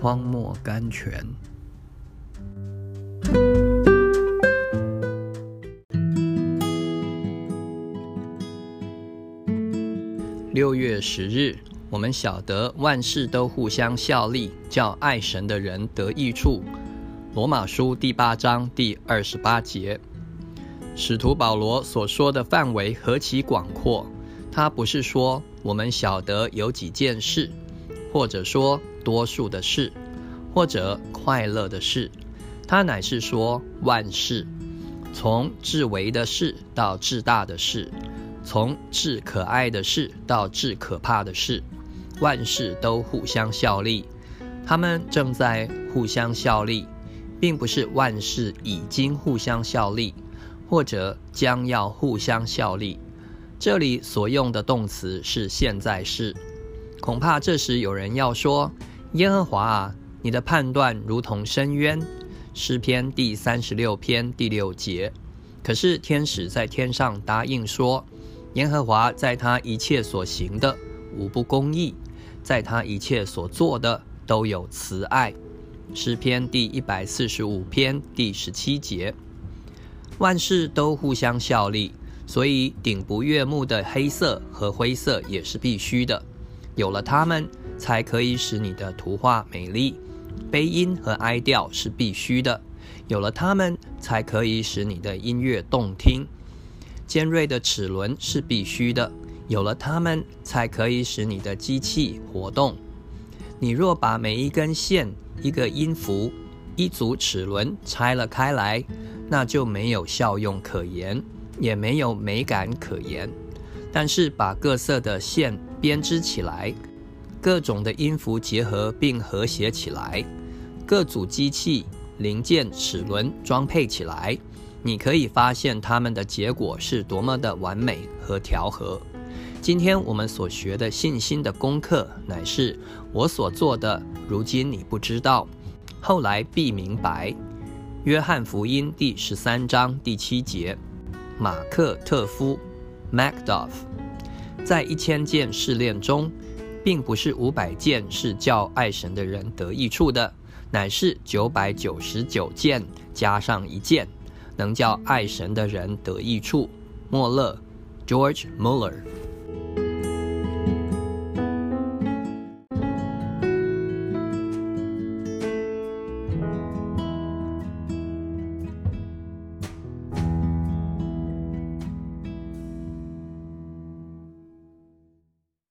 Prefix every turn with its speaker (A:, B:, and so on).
A: 荒漠甘泉。六月十日，我们晓得万事都互相效力，叫爱神的人得益处。罗马书第八章第二十八节，使徒保罗所说的范围何其广阔！他不是说我们晓得有几件事，或者说多数的事，或者快乐的事，他乃是说万事，从至微的事到至大的事。从至可爱的事到至可怕的事，万事都互相效力。他们正在互相效力，并不是万事已经互相效力，或者将要互相效力。这里所用的动词是现在式。恐怕这时有人要说：“耶和华啊，你的判断如同深渊。”诗篇第三十六篇第六节。可是天使在天上答应说。耶和华在他一切所行的无不公义，在他一切所做的都有慈爱。诗篇第一百四十五篇第十七节。万事都互相效力，所以顶不悦目的黑色和灰色也是必须的。有了它们，才可以使你的图画美丽。悲音和哀调是必须的，有了它们，才可以使你的音乐动听。尖锐的齿轮是必须的，有了它们，才可以使你的机器活动。你若把每一根线、一个音符、一组齿轮拆了开来，那就没有效用可言，也没有美感可言。但是把各色的线编织起来，各种的音符结合并和谐起来，各组机器零件齿轮装配起来。你可以发现他们的结果是多么的完美和调和。今天我们所学的信心的功课，乃是我所做的，如今你不知道，后来必明白。约翰福音第十三章第七节，马克特夫 （Macduff） 在一千件试炼中，并不是五百件是叫爱神的人得益处的，乃是九百九十九件加上一件。能叫爱神的人得益处。莫勒，George Muller。